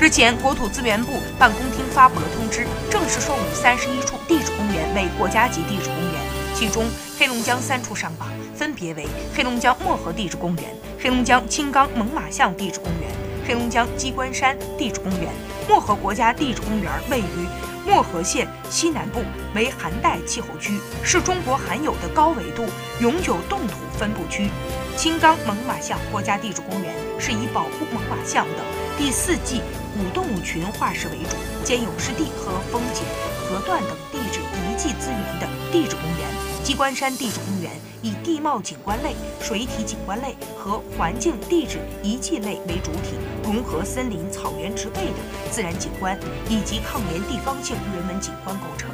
日前，国土资源部办公厅发布了通知，正式授予三十一处地质公园为国家级地质公园，其中黑龙江三处上榜，分别为黑龙江漠河地质公园、黑龙江青冈猛犸象地质公园、黑龙江鸡冠山地质公园。漠河国家地质公园位于漠河县西南部，为寒带气候区，是中国罕有的高纬度永久冻土分布区。青冈猛犸象国家地质公园是以保护猛犸象等第四纪古动物群化石为主，兼有湿地和风景、河段等地质遗迹资源的地质公园。鸡冠山地质公园以地貌景观类、水体景观类和环境地质遗迹类为主体，融合森林、草原植被的自然景观以及抗联地方性人文景观构成。